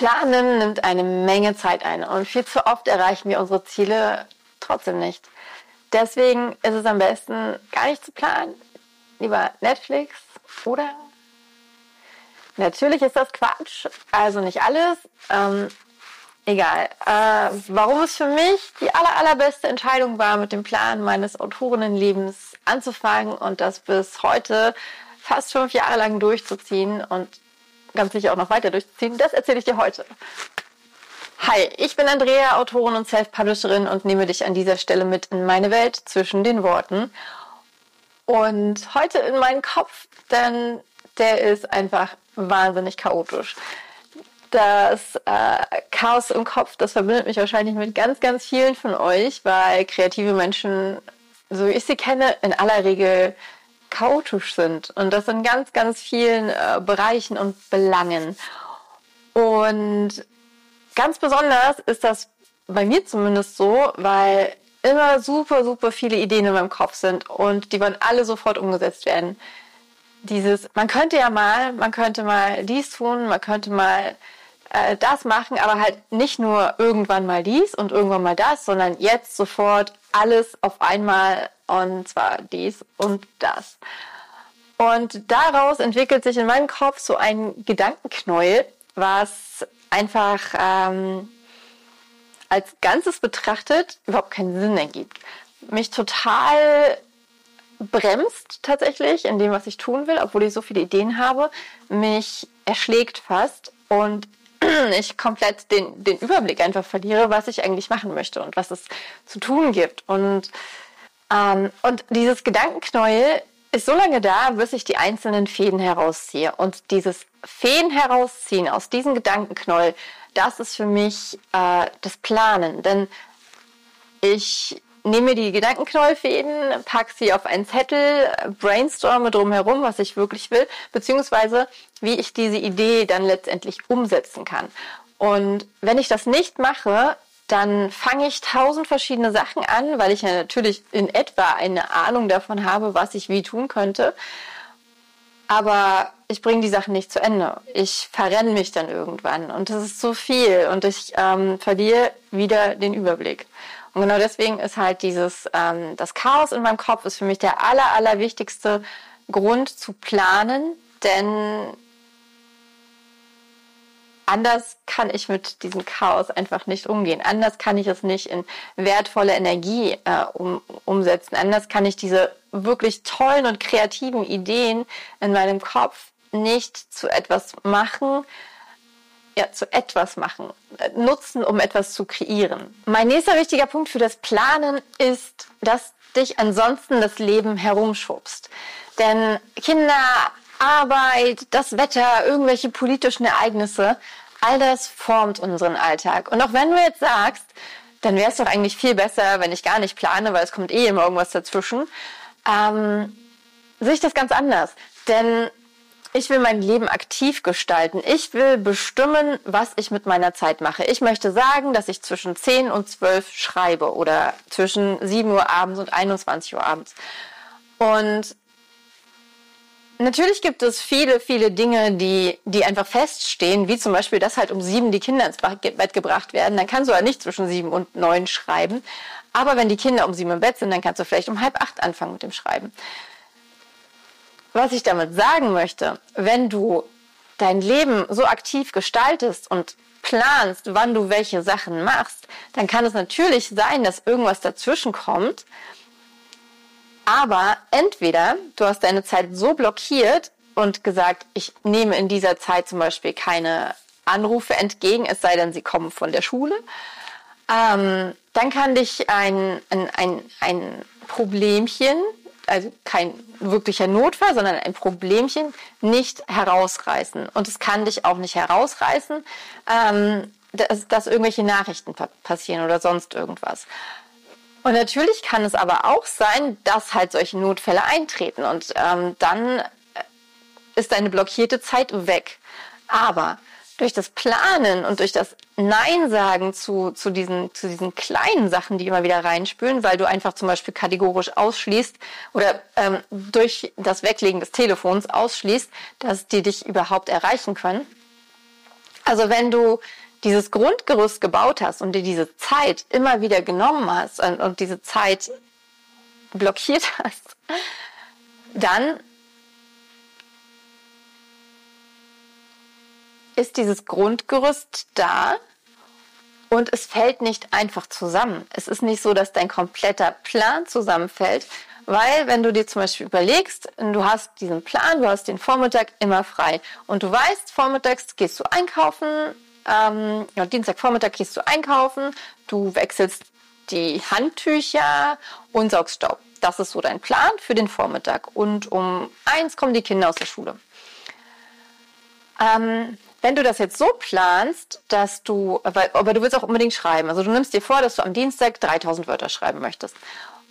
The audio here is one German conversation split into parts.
Planen nimmt eine Menge Zeit ein und viel zu oft erreichen wir unsere Ziele trotzdem nicht. Deswegen ist es am besten, gar nicht zu planen. Lieber Netflix oder Natürlich ist das Quatsch, also nicht alles. Ähm, egal. Äh, warum es für mich die aller, allerbeste Entscheidung war, mit dem Plan meines Autorinnenlebens anzufangen und das bis heute fast fünf Jahre lang durchzuziehen und ganz sicher auch noch weiter durchzuziehen, das erzähle ich dir heute. Hi, ich bin Andrea, Autorin und Self-Publisherin und nehme dich an dieser Stelle mit in meine Welt zwischen den Worten. Und heute in meinen Kopf, denn der ist einfach wahnsinnig chaotisch. Das äh, Chaos im Kopf, das verbindet mich wahrscheinlich mit ganz, ganz vielen von euch, weil kreative Menschen, so wie ich sie kenne, in aller Regel chaotisch sind. Und das in ganz, ganz vielen äh, Bereichen und Belangen. Und ganz besonders ist das bei mir zumindest so, weil immer super, super viele Ideen in meinem Kopf sind und die wollen alle sofort umgesetzt werden dieses, man könnte ja mal, man könnte mal dies tun, man könnte mal äh, das machen, aber halt nicht nur irgendwann mal dies und irgendwann mal das, sondern jetzt sofort alles auf einmal und zwar dies und das. Und daraus entwickelt sich in meinem Kopf so ein Gedankenknäuel, was einfach ähm, als Ganzes betrachtet überhaupt keinen Sinn ergibt. Mich total bremst tatsächlich in dem, was ich tun will, obwohl ich so viele Ideen habe, mich erschlägt fast und ich komplett den, den Überblick einfach verliere, was ich eigentlich machen möchte und was es zu tun gibt. Und, ähm, und dieses Gedankenknäuel ist so lange da, bis ich die einzelnen Fäden herausziehe. Und dieses Fäden herausziehen aus diesem Gedankenknäuel, das ist für mich äh, das Planen. Denn ich nehme die Gedankenknäuelfäden, packe sie auf einen Zettel, brainstorme drumherum, was ich wirklich will, beziehungsweise wie ich diese Idee dann letztendlich umsetzen kann. Und wenn ich das nicht mache, dann fange ich tausend verschiedene Sachen an, weil ich ja natürlich in etwa eine Ahnung davon habe, was ich wie tun könnte. Aber ich bringe die Sachen nicht zu Ende. Ich verrenne mich dann irgendwann und das ist zu viel und ich ähm, verliere wieder den Überblick. Und genau deswegen ist halt dieses, ähm, das Chaos in meinem Kopf ist für mich der aller, aller wichtigste Grund zu planen, denn anders kann ich mit diesem Chaos einfach nicht umgehen. Anders kann ich es nicht in wertvolle Energie äh, um, umsetzen. Anders kann ich diese wirklich tollen und kreativen Ideen in meinem Kopf nicht zu etwas machen, ja, zu etwas machen, nutzen, um etwas zu kreieren. Mein nächster wichtiger Punkt für das Planen ist, dass dich ansonsten das Leben herumschubst. Denn Kinder, Arbeit, das Wetter, irgendwelche politischen Ereignisse, all das formt unseren Alltag. Und auch wenn du jetzt sagst, dann wäre es doch eigentlich viel besser, wenn ich gar nicht plane, weil es kommt eh immer irgendwas dazwischen, ähm, sehe ich das ganz anders. Denn ich will mein Leben aktiv gestalten. Ich will bestimmen, was ich mit meiner Zeit mache. Ich möchte sagen, dass ich zwischen 10 und 12 schreibe oder zwischen 7 Uhr abends und 21 Uhr abends. Und natürlich gibt es viele, viele Dinge, die, die einfach feststehen, wie zum Beispiel, dass halt um sieben die Kinder ins Bett gebracht werden. Dann kannst du halt nicht zwischen sieben und neun schreiben. Aber wenn die Kinder um sieben im Bett sind, dann kannst du vielleicht um halb acht anfangen mit dem Schreiben. Was ich damit sagen möchte, wenn du dein Leben so aktiv gestaltest und planst, wann du welche Sachen machst, dann kann es natürlich sein, dass irgendwas dazwischen kommt. Aber entweder du hast deine Zeit so blockiert und gesagt, ich nehme in dieser Zeit zum Beispiel keine Anrufe entgegen, es sei denn, sie kommen von der Schule. Ähm, dann kann dich ein, ein, ein, ein Problemchen also kein wirklicher Notfall, sondern ein Problemchen, nicht herausreißen. Und es kann dich auch nicht herausreißen, ähm, dass, dass irgendwelche Nachrichten passieren oder sonst irgendwas. Und natürlich kann es aber auch sein, dass halt solche Notfälle eintreten und ähm, dann ist deine blockierte Zeit weg. Aber durch das Planen und durch das Nein sagen zu, zu, diesen, zu diesen kleinen Sachen, die immer wieder reinspülen, weil du einfach zum Beispiel kategorisch ausschließt oder ähm, durch das Weglegen des Telefons ausschließt, dass die dich überhaupt erreichen können, Also wenn du dieses Grundgerüst gebaut hast und dir diese Zeit immer wieder genommen hast und, und diese Zeit blockiert hast, dann ist dieses Grundgerüst da und es fällt nicht einfach zusammen. Es ist nicht so, dass dein kompletter Plan zusammenfällt, weil wenn du dir zum Beispiel überlegst, du hast diesen Plan, du hast den Vormittag immer frei und du weißt, vormittags gehst du einkaufen, ähm, Dienstagvormittag gehst du einkaufen, du wechselst die Handtücher und saugst Staub. Das ist so dein Plan für den Vormittag. Und um eins kommen die Kinder aus der Schule. Ähm, wenn du das jetzt so planst, dass du, aber du willst auch unbedingt schreiben. Also du nimmst dir vor, dass du am Dienstag 3000 Wörter schreiben möchtest.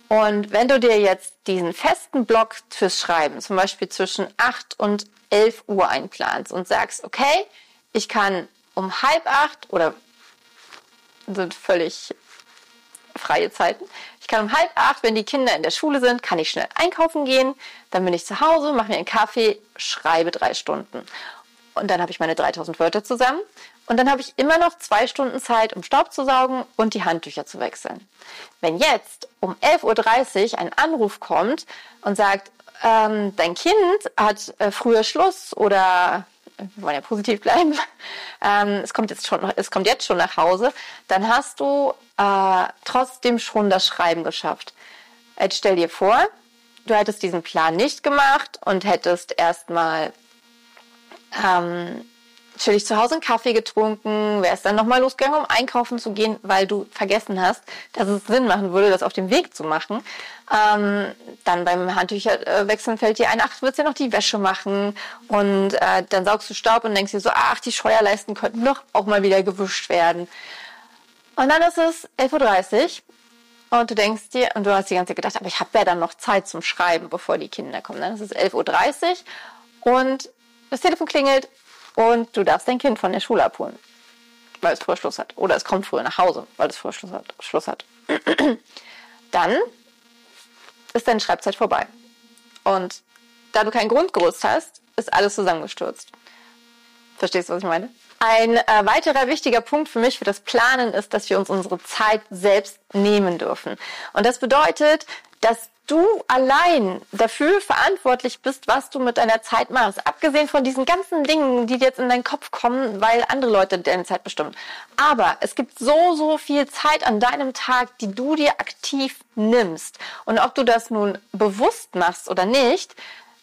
Und wenn du dir jetzt diesen festen Block fürs Schreiben, zum Beispiel zwischen 8 und 11 Uhr einplanst und sagst, okay, ich kann um halb acht oder sind völlig freie Zeiten. Ich kann um halb acht, wenn die Kinder in der Schule sind, kann ich schnell einkaufen gehen. Dann bin ich zu Hause, mache mir einen Kaffee, schreibe drei Stunden. Und dann habe ich meine 3000 Wörter zusammen. Und dann habe ich immer noch zwei Stunden Zeit, um Staub zu saugen und die Handtücher zu wechseln. Wenn jetzt um 11.30 Uhr ein Anruf kommt und sagt, ähm, dein Kind hat äh, früher Schluss oder wir wollen ja positiv bleiben, ähm, es, kommt jetzt schon, es kommt jetzt schon nach Hause, dann hast du äh, trotzdem schon das Schreiben geschafft. Jetzt stell dir vor, du hättest diesen Plan nicht gemacht und hättest erstmal ähm, chillig zu Hause einen Kaffee getrunken, wärst dann nochmal losgegangen, um einkaufen zu gehen, weil du vergessen hast, dass es Sinn machen würde, das auf dem Weg zu machen. Ähm, dann beim Handtücherwechseln fällt dir ein, ach, du willst ja noch die Wäsche machen und äh, dann saugst du Staub und denkst dir so, ach, die Scheuerleisten könnten doch auch mal wieder gewischt werden. Und dann ist es 11.30 Uhr und du denkst dir, und du hast die ganze Zeit gedacht, aber ich habe ja dann noch Zeit zum Schreiben, bevor die Kinder kommen. Dann ist es 11.30 Uhr und das Telefon klingelt und du darfst dein Kind von der Schule abholen, weil es früher Schluss hat. Oder es kommt früher nach Hause, weil es früher Schluss hat. Schluss hat. Dann ist deine Schreibzeit vorbei. Und da du kein Grundgerüst hast, ist alles zusammengestürzt. Verstehst du, was ich meine? Ein äh, weiterer wichtiger Punkt für mich für das Planen ist, dass wir uns unsere Zeit selbst nehmen dürfen. Und das bedeutet, dass du allein dafür verantwortlich bist, was du mit deiner Zeit machst. Abgesehen von diesen ganzen Dingen, die jetzt in deinen Kopf kommen, weil andere Leute deine Zeit bestimmen. Aber es gibt so, so viel Zeit an deinem Tag, die du dir aktiv nimmst. Und ob du das nun bewusst machst oder nicht,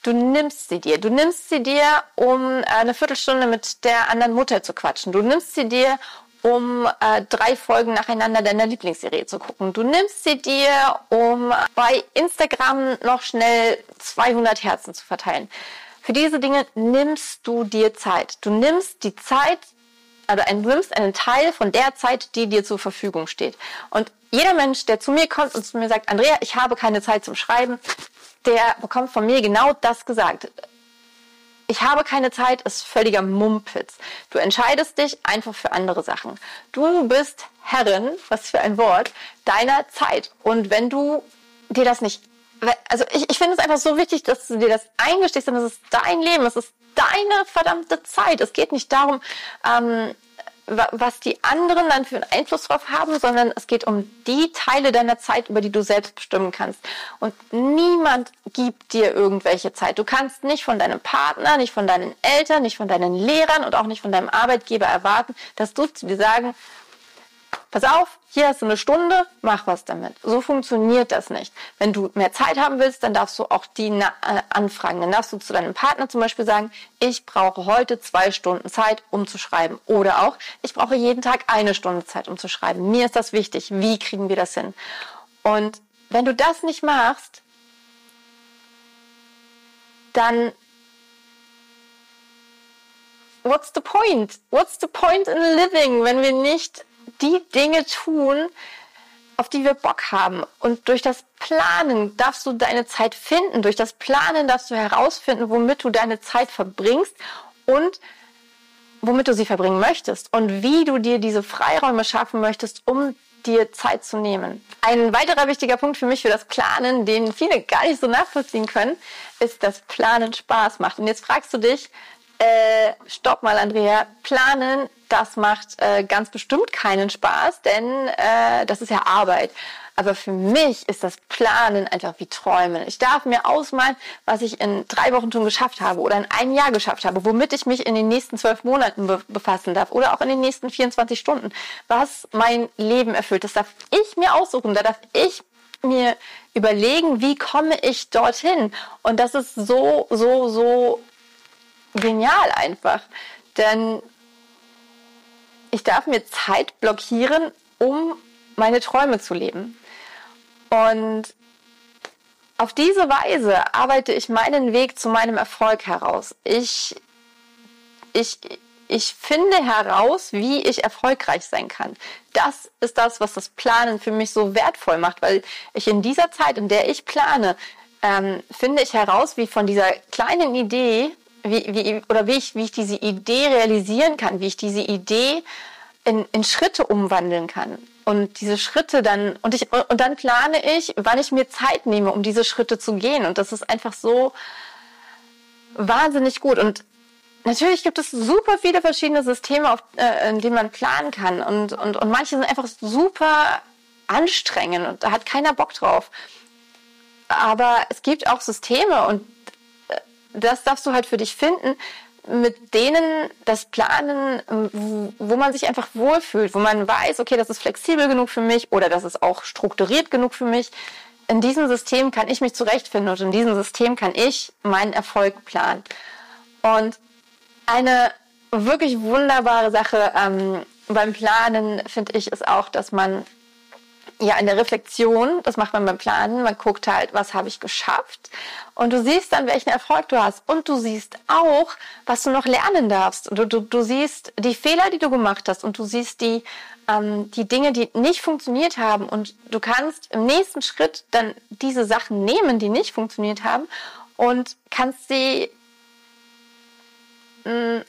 du nimmst sie dir. Du nimmst sie dir, um eine Viertelstunde mit der anderen Mutter zu quatschen. Du nimmst sie dir, um äh, drei Folgen nacheinander deiner Lieblingsserie zu gucken. Du nimmst sie dir, um bei Instagram noch schnell 200 Herzen zu verteilen. Für diese Dinge nimmst du dir Zeit. Du nimmst die Zeit, also nimmst einen Teil von der Zeit, die dir zur Verfügung steht. Und jeder Mensch, der zu mir kommt und zu mir sagt, Andrea, ich habe keine Zeit zum Schreiben, der bekommt von mir genau das gesagt ich habe keine Zeit ist völliger Mumpitz. Du entscheidest dich einfach für andere Sachen. Du bist Herrin, was für ein Wort, deiner Zeit. Und wenn du dir das nicht, also ich, ich finde es einfach so wichtig, dass du dir das eingestehst, denn es ist dein Leben, es ist deine verdammte Zeit. Es geht nicht darum, ähm, was die anderen dann für einen Einfluss drauf haben, sondern es geht um die Teile deiner Zeit, über die du selbst bestimmen kannst. Und niemand gibt dir irgendwelche Zeit. Du kannst nicht von deinem Partner, nicht von deinen Eltern, nicht von deinen Lehrern und auch nicht von deinem Arbeitgeber erwarten, dass du zu dir sagen, pass auf, hier hast du eine Stunde, mach was damit. So funktioniert das nicht. Wenn du mehr Zeit haben willst, dann darfst du auch die äh, anfragen. Dann darfst du zu deinem Partner zum Beispiel sagen, ich brauche heute zwei Stunden Zeit, um zu schreiben. Oder auch, ich brauche jeden Tag eine Stunde Zeit, um zu schreiben. Mir ist das wichtig. Wie kriegen wir das hin? Und wenn du das nicht machst, dann what's the point? What's the point in living, wenn wir nicht die Dinge tun, auf die wir Bock haben. Und durch das Planen darfst du deine Zeit finden. Durch das Planen darfst du herausfinden, womit du deine Zeit verbringst und womit du sie verbringen möchtest und wie du dir diese Freiräume schaffen möchtest, um dir Zeit zu nehmen. Ein weiterer wichtiger Punkt für mich für das Planen, den viele gar nicht so nachvollziehen können, ist, dass Planen Spaß macht. Und jetzt fragst du dich, äh, stopp mal, Andrea, Planen das macht äh, ganz bestimmt keinen Spaß, denn äh, das ist ja Arbeit. Aber für mich ist das Planen einfach wie Träumen. Ich darf mir ausmalen, was ich in drei Wochen schon geschafft habe oder in einem Jahr geschafft habe, womit ich mich in den nächsten zwölf Monaten be befassen darf oder auch in den nächsten 24 Stunden, was mein Leben erfüllt. Das darf ich mir aussuchen. Da darf ich mir überlegen, wie komme ich dorthin. Und das ist so, so, so genial einfach. Denn ich darf mir Zeit blockieren, um meine Träume zu leben. Und auf diese Weise arbeite ich meinen Weg zu meinem Erfolg heraus. Ich, ich, ich finde heraus, wie ich erfolgreich sein kann. Das ist das, was das Planen für mich so wertvoll macht, weil ich in dieser Zeit, in der ich plane, ähm, finde ich heraus, wie von dieser kleinen Idee, wie, wie, oder wie ich, wie ich diese Idee realisieren kann, wie ich diese Idee in, in Schritte umwandeln kann. Und diese Schritte dann und ich und dann plane ich, wann ich mir Zeit nehme, um diese Schritte zu gehen. Und das ist einfach so wahnsinnig gut. Und natürlich gibt es super viele verschiedene Systeme, auf, äh, in denen man planen kann. Und und und manche sind einfach super anstrengend und da hat keiner Bock drauf. Aber es gibt auch Systeme und das darfst du halt für dich finden, mit denen das Planen, wo man sich einfach wohlfühlt, wo man weiß, okay, das ist flexibel genug für mich oder das ist auch strukturiert genug für mich. In diesem System kann ich mich zurechtfinden und in diesem System kann ich meinen Erfolg planen. Und eine wirklich wunderbare Sache ähm, beim Planen, finde ich, ist auch, dass man ja, in der Reflexion, das macht man beim Planen, man guckt halt, was habe ich geschafft? Und du siehst dann, welchen Erfolg du hast. Und du siehst auch, was du noch lernen darfst. Du, du, du siehst die Fehler, die du gemacht hast. Und du siehst die, ähm, die Dinge, die nicht funktioniert haben. Und du kannst im nächsten Schritt dann diese Sachen nehmen, die nicht funktioniert haben und kannst sie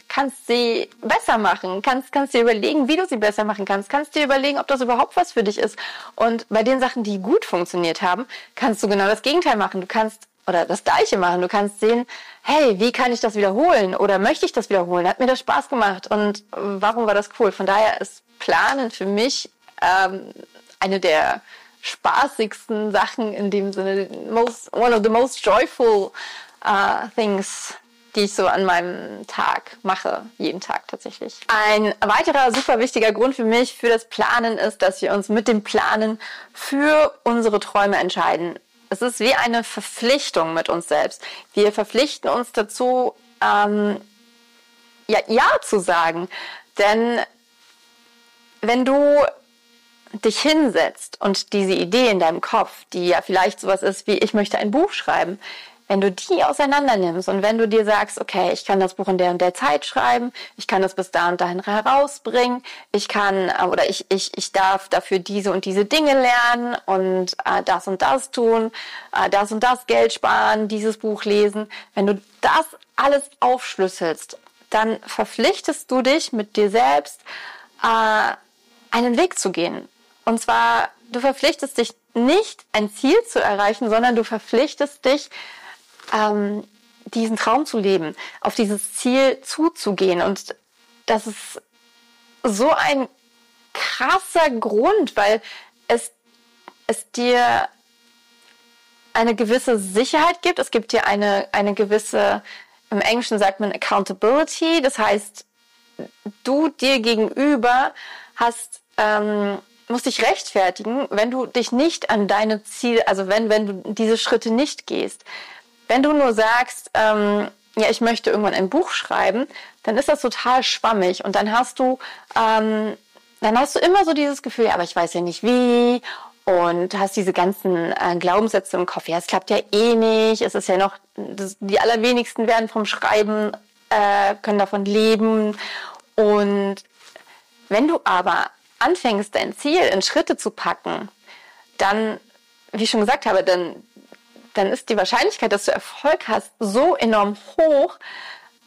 kannst sie besser machen, kannst, kannst dir überlegen, wie du sie besser machen kannst, kannst dir überlegen, ob das überhaupt was für dich ist. Und bei den Sachen, die gut funktioniert haben, kannst du genau das Gegenteil machen. Du kannst oder das Gleiche machen. Du kannst sehen, hey, wie kann ich das wiederholen? Oder möchte ich das wiederholen? Hat mir das Spaß gemacht? Und warum war das cool? Von daher ist Planen für mich ähm, eine der spaßigsten Sachen in dem Sinne, most, one of the most joyful uh, things die ich so an meinem Tag mache, jeden Tag tatsächlich. Ein weiterer super wichtiger Grund für mich für das Planen ist, dass wir uns mit dem Planen für unsere Träume entscheiden. Es ist wie eine Verpflichtung mit uns selbst. Wir verpflichten uns dazu, ähm, ja, ja zu sagen. Denn wenn du dich hinsetzt und diese Idee in deinem Kopf, die ja vielleicht sowas ist wie, ich möchte ein Buch schreiben, wenn du die auseinander nimmst und wenn du dir sagst, okay, ich kann das Buch in der und der Zeit schreiben, ich kann es bis da und dahin herausbringen, ich kann äh, oder ich, ich, ich darf dafür diese und diese Dinge lernen und äh, das und das tun, äh, das und das Geld sparen, dieses Buch lesen. Wenn du das alles aufschlüsselst, dann verpflichtest du dich mit dir selbst, äh, einen Weg zu gehen. Und zwar, du verpflichtest dich nicht, ein Ziel zu erreichen, sondern du verpflichtest dich, ähm, diesen Traum zu leben, auf dieses Ziel zuzugehen. Und das ist so ein krasser Grund, weil es, es dir eine gewisse Sicherheit gibt. Es gibt dir eine, eine gewisse, im Englischen sagt man Accountability. Das heißt, du dir gegenüber hast, ähm, musst dich rechtfertigen, wenn du dich nicht an deine Ziel, also wenn, wenn du diese Schritte nicht gehst. Wenn du nur sagst, ähm, ja, ich möchte irgendwann ein Buch schreiben, dann ist das total schwammig und dann hast du, ähm, dann hast du immer so dieses Gefühl, ja, aber ich weiß ja nicht wie und hast diese ganzen äh, Glaubenssätze im Kopf. Ja, es klappt ja eh nicht. Es ist ja noch, das, die allerwenigsten werden vom Schreiben, äh, können davon leben. Und wenn du aber anfängst, dein Ziel in Schritte zu packen, dann, wie ich schon gesagt habe, dann dann ist die Wahrscheinlichkeit, dass du Erfolg hast, so enorm hoch,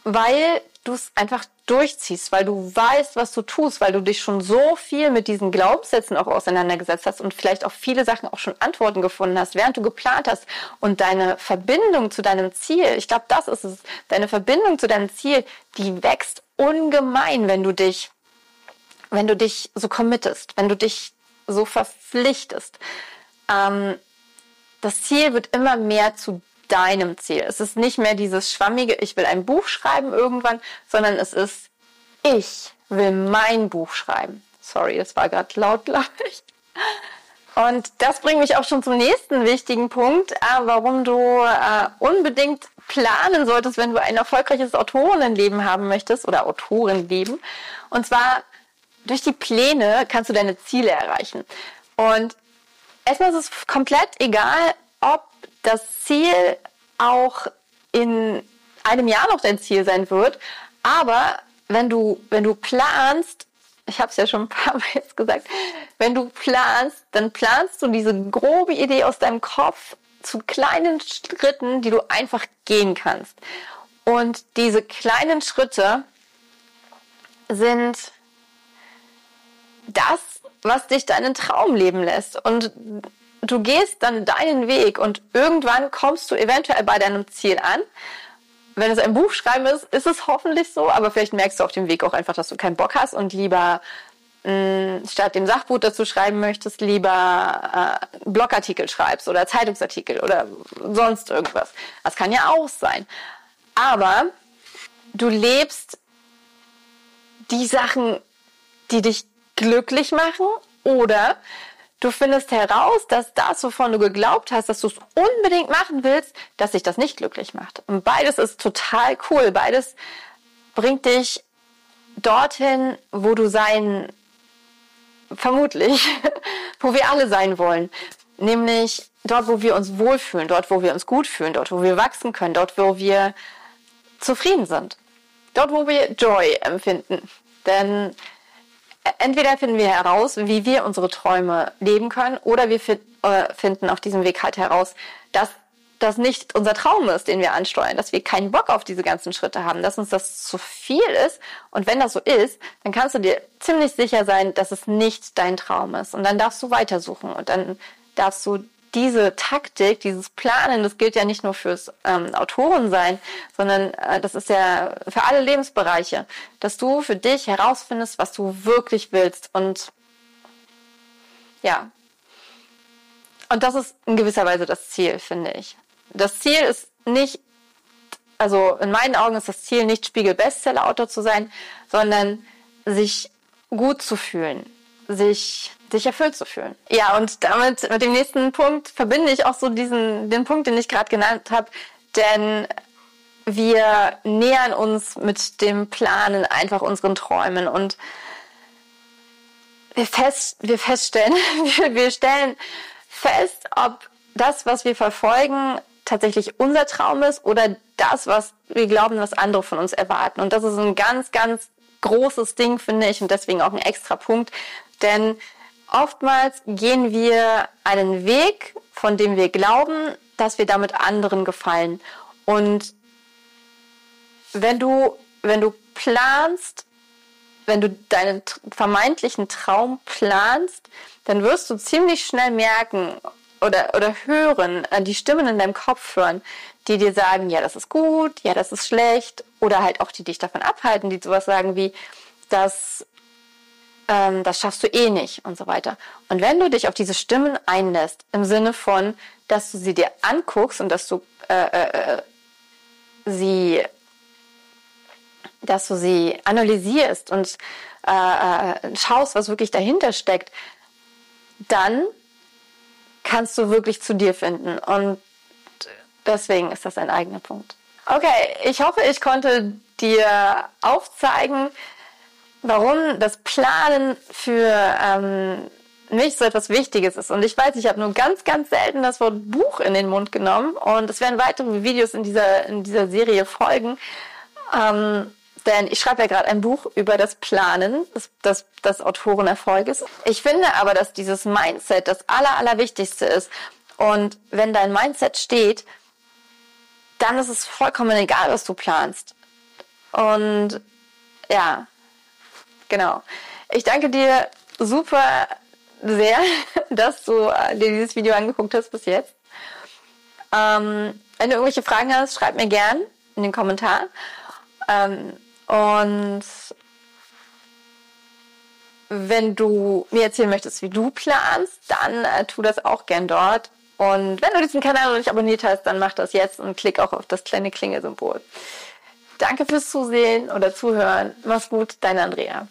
weil du es einfach durchziehst, weil du weißt, was du tust, weil du dich schon so viel mit diesen Glaubenssätzen auch auseinandergesetzt hast und vielleicht auch viele Sachen auch schon Antworten gefunden hast, während du geplant hast und deine Verbindung zu deinem Ziel, ich glaube, das ist es, deine Verbindung zu deinem Ziel, die wächst ungemein, wenn du dich wenn du dich so committest, wenn du dich so verpflichtest. Ähm, das Ziel wird immer mehr zu deinem Ziel. Es ist nicht mehr dieses schwammige, ich will ein Buch schreiben irgendwann, sondern es ist, ich will mein Buch schreiben. Sorry, das war gerade laut, glaube ich. Und das bringt mich auch schon zum nächsten wichtigen Punkt, äh, warum du äh, unbedingt planen solltest, wenn du ein erfolgreiches Autorinnenleben haben möchtest oder Autorenleben. Und zwar durch die Pläne kannst du deine Ziele erreichen. Und erstmal ist es komplett egal, ob das Ziel auch in einem Jahr noch dein Ziel sein wird. Aber wenn du, wenn du planst, ich habe es ja schon ein paar Mal jetzt gesagt, wenn du planst, dann planst du diese grobe Idee aus deinem Kopf zu kleinen Schritten, die du einfach gehen kannst. Und diese kleinen Schritte sind das, was dich deinen Traum leben lässt. Und du gehst dann deinen Weg und irgendwann kommst du eventuell bei deinem Ziel an. Wenn es ein Buch schreiben ist, ist es hoffentlich so, aber vielleicht merkst du auf dem Weg auch einfach, dass du keinen Bock hast und lieber mh, statt dem Sachbuch dazu schreiben möchtest, lieber äh, Blogartikel schreibst oder Zeitungsartikel oder sonst irgendwas. Das kann ja auch sein. Aber du lebst die Sachen, die dich glücklich machen oder du findest heraus, dass das, wovon du geglaubt hast, dass du es unbedingt machen willst, dass sich das nicht glücklich macht. Und beides ist total cool. Beides bringt dich dorthin, wo du sein, vermutlich, wo wir alle sein wollen. Nämlich dort, wo wir uns wohlfühlen, dort, wo wir uns gut fühlen, dort, wo wir wachsen können, dort, wo wir zufrieden sind. Dort, wo wir Joy empfinden. Denn entweder finden wir heraus, wie wir unsere Träume leben können, oder wir äh, finden auf diesem Weg halt heraus, dass das nicht unser Traum ist, den wir ansteuern, dass wir keinen Bock auf diese ganzen Schritte haben, dass uns das zu viel ist. Und wenn das so ist, dann kannst du dir ziemlich sicher sein, dass es nicht dein Traum ist. Und dann darfst du weitersuchen und dann darfst du diese Taktik, dieses Planen, das gilt ja nicht nur fürs ähm, Autorensein, sondern äh, das ist ja für alle Lebensbereiche, dass du für dich herausfindest, was du wirklich willst. Und ja, und das ist in gewisser Weise das Ziel, finde ich. Das Ziel ist nicht, also in meinen Augen ist das Ziel nicht Spiegel-Bestseller-Autor zu sein, sondern sich gut zu fühlen, sich sich erfüllt zu fühlen. Ja, und damit mit dem nächsten Punkt verbinde ich auch so diesen den Punkt, den ich gerade genannt habe, denn wir nähern uns mit dem Planen einfach unseren Träumen und wir, fest, wir feststellen, wir stellen fest, ob das, was wir verfolgen, tatsächlich unser Traum ist oder das, was wir glauben, was andere von uns erwarten. Und das ist ein ganz, ganz großes Ding, finde ich, und deswegen auch ein extra Punkt. Denn oftmals gehen wir einen Weg, von dem wir glauben, dass wir damit anderen gefallen. Und wenn du, wenn du planst, wenn du deinen vermeintlichen Traum planst, dann wirst du ziemlich schnell merken oder, oder hören, äh, die Stimmen in deinem Kopf hören, die dir sagen, ja, das ist gut, ja, das ist schlecht, oder halt auch die dich davon abhalten, die sowas sagen wie, das ähm, das schaffst du eh nicht und so weiter. Und wenn du dich auf diese Stimmen einlässt, im Sinne von, dass du sie dir anguckst und dass du äh, äh, äh, sie, dass du sie analysierst und äh, äh, schaust, was wirklich dahinter steckt, dann kannst du wirklich zu dir finden. Und deswegen ist das ein eigener Punkt. Okay, ich hoffe, ich konnte dir aufzeigen, warum das Planen für ähm, mich so etwas Wichtiges ist. Und ich weiß, ich habe nur ganz, ganz selten das Wort Buch in den Mund genommen. Und es werden weitere Videos in dieser, in dieser Serie folgen. Ähm, denn ich schreibe ja gerade ein Buch über das Planen des, des, des Autorenerfolges. Ich finde aber, dass dieses Mindset das Aller, Allerwichtigste ist. Und wenn dein Mindset steht, dann ist es vollkommen egal, was du planst. Und ja, Genau. Ich danke dir super sehr, dass du äh, dir dieses Video angeguckt hast bis jetzt. Ähm, wenn du irgendwelche Fragen hast, schreib mir gern in den Kommentaren. Ähm, und wenn du mir erzählen möchtest, wie du planst, dann äh, tu das auch gern dort. Und wenn du diesen Kanal noch nicht abonniert hast, dann mach das jetzt und klick auch auf das kleine Klingelsymbol. Danke fürs Zusehen oder Zuhören. Mach's gut, deine Andrea.